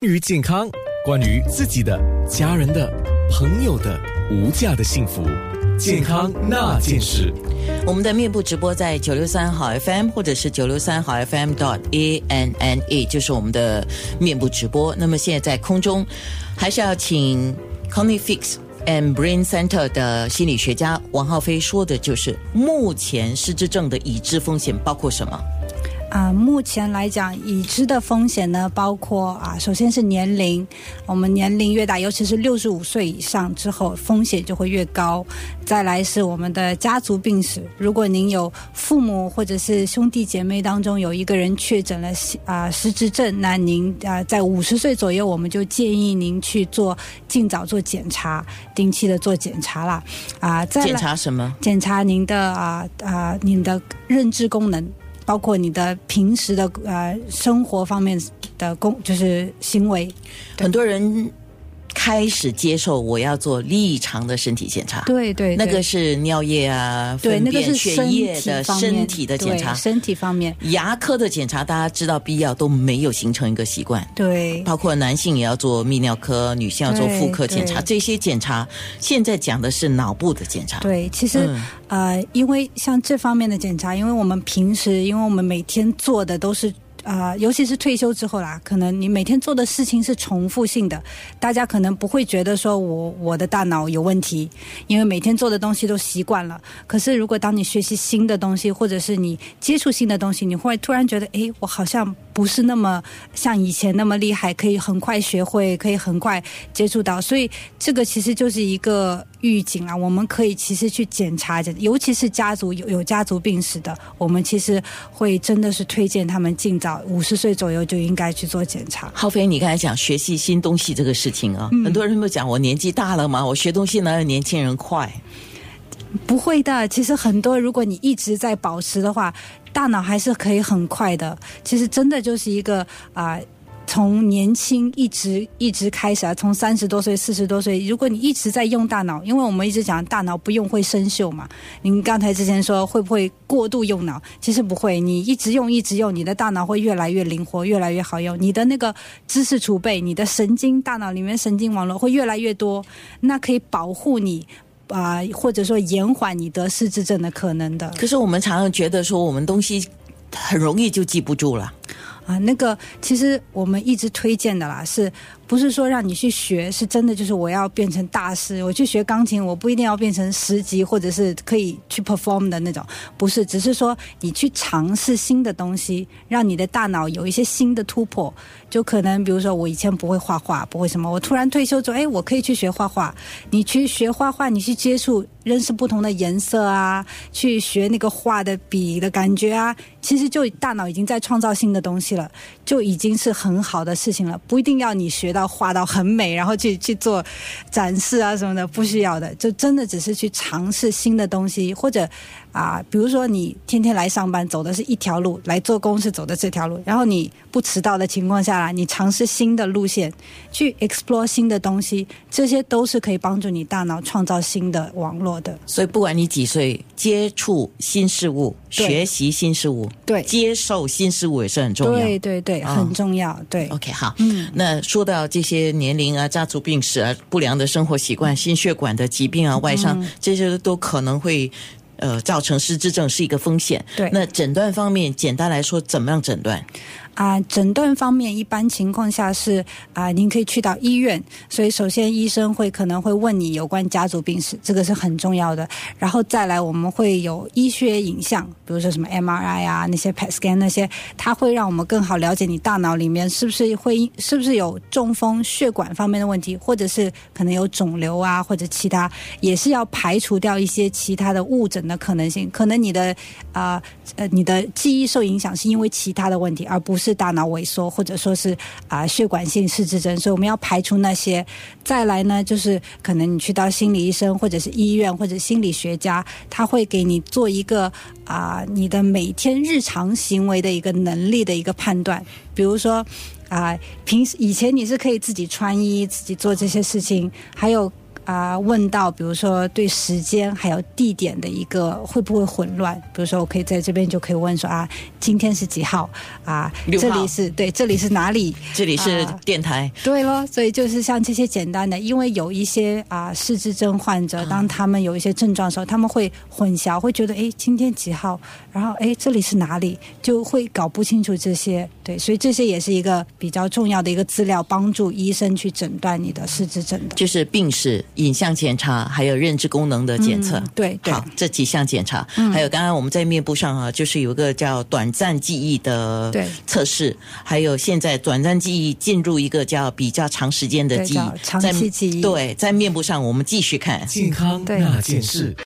关于健康，关于自己的、家人的、朋友的无价的幸福，健康那件事。我们的面部直播在九六三好 FM 或者是九六三好 FM dot a n n a，就是我们的面部直播。那么现在在空中，还是要请 Conny Fix and Brain Center 的心理学家王浩飞说的，就是目前失智症的已知风险包括什么？啊，目前来讲，已知的风险呢，包括啊，首先是年龄，我们年龄越大，尤其是六十五岁以上之后，风险就会越高。再来是我们的家族病史，如果您有父母或者是兄弟姐妹当中有一个人确诊了啊失智症，那您啊在五十岁左右，我们就建议您去做尽早做检查，定期的做检查啦。啊，再检查什么？检查您的啊啊您的认知功能。包括你的平时的呃生活方面的工，就是行为，很多人。开始接受我要做立常的身体检查，对对，那个是尿液啊，对，那个是血液的身体的检查，身体方面，牙科的检查大家知道必要都没有形成一个习惯，对，包括男性也要做泌尿科，女性要做妇科检查，这些检查现在讲的是脑部的检查，对，其实呃，因为像这方面的检查，因为我们平时，因为我们每天做的都是。啊，尤其是退休之后啦，可能你每天做的事情是重复性的，大家可能不会觉得说我我的大脑有问题，因为每天做的东西都习惯了。可是如果当你学习新的东西，或者是你接触新的东西，你会突然觉得，哎，我好像不是那么像以前那么厉害，可以很快学会，可以很快接触到。所以这个其实就是一个。预警啊，我们可以其实去检查检，尤其是家族有有家族病史的，我们其实会真的是推荐他们尽早五十岁左右就应该去做检查。浩飞，你刚才讲学习新东西这个事情啊，很多人都讲我年纪大了嘛，我学东西哪有年轻人快？不会的，其实很多，如果你一直在保持的话，大脑还是可以很快的。其实真的就是一个啊。从年轻一直一直开始啊，从三十多岁、四十多岁，如果你一直在用大脑，因为我们一直讲大脑不用会生锈嘛。您刚才之前说会不会过度用脑？其实不会，你一直用一直用，你的大脑会越来越灵活，越来越好用。你的那个知识储备，你的神经大脑里面神经网络会越来越多，那可以保护你啊，或者说延缓你得失智症的可能的。可是我们常常觉得说，我们东西很容易就记不住了。啊，那个其实我们一直推荐的啦，是不是说让你去学？是真的就是我要变成大师，我去学钢琴，我不一定要变成十级或者是可以去 perform 的那种，不是，只是说你去尝试新的东西，让你的大脑有一些新的突破。就可能比如说我以前不会画画，不会什么，我突然退休之后，哎，我可以去学画画。你去学画画，你去接触、认识不同的颜色啊，去学那个画的笔的感觉啊，其实就大脑已经在创造新的东西。了，就已经是很好的事情了，不一定要你学到要画到很美，然后去去做展示啊什么的，不需要的，就真的只是去尝试新的东西，或者。啊，比如说你天天来上班走的是一条路，来做公司走的这条路，然后你不迟到的情况下来，你尝试新的路线，去 explore 新的东西，这些都是可以帮助你大脑创造新的网络的。所以不管你几岁，接触新事物、学习新事物、对接受新事物也是很重要。对对对，很重要。对，OK，好。嗯，那说到这些年龄啊、家族病史啊、不良的生活习惯、心血管的疾病啊、外伤，这些都可能会。呃，造成失智症是一个风险。对，那诊断方面，简单来说，怎么样诊断？啊，诊断方面一般情况下是啊，您可以去到医院。所以首先医生会可能会问你有关家族病史，这个是很重要的。然后再来我们会有医学影像，比如说什么 MRI 啊，那些 PET scan 那些，它会让我们更好了解你大脑里面是不是会是不是有中风、血管方面的问题，或者是可能有肿瘤啊，或者其他，也是要排除掉一些其他的误诊的可能性。可能你的啊呃你的记忆受影响是因为其他的问题，而不是。大脑萎缩，或者说是啊血管性失智症，所以我们要排除那些。再来呢，就是可能你去到心理医生，或者是医院，或者心理学家，他会给你做一个啊你的每天日常行为的一个能力的一个判断。比如说啊，平时以前你是可以自己穿衣、自己做这些事情，还有。啊、问到，比如说对时间还有地点的一个会不会混乱？比如说我可以在这边就可以问说啊，今天是几号啊？号这里是对，这里是哪里？这里是啊电台，对咯，所以就是像这些简单的，因为有一些啊失智症患者，当他们有一些症状的时候，他们会混淆，会觉得哎今天几号，然后哎这里是哪里，就会搞不清楚这些。对，所以这些也是一个比较重要的一个资料，帮助医生去诊断你的失智症的。就是病史、影像检查，还有认知功能的检测。嗯对对好，这几项检查，还有刚刚我们在面部上啊，就是有一个叫短暂记忆的测试，还有现在短暂记忆进入一个叫比较长时间的记忆，长在期记忆对，在面部上我们继续看。健康那件事。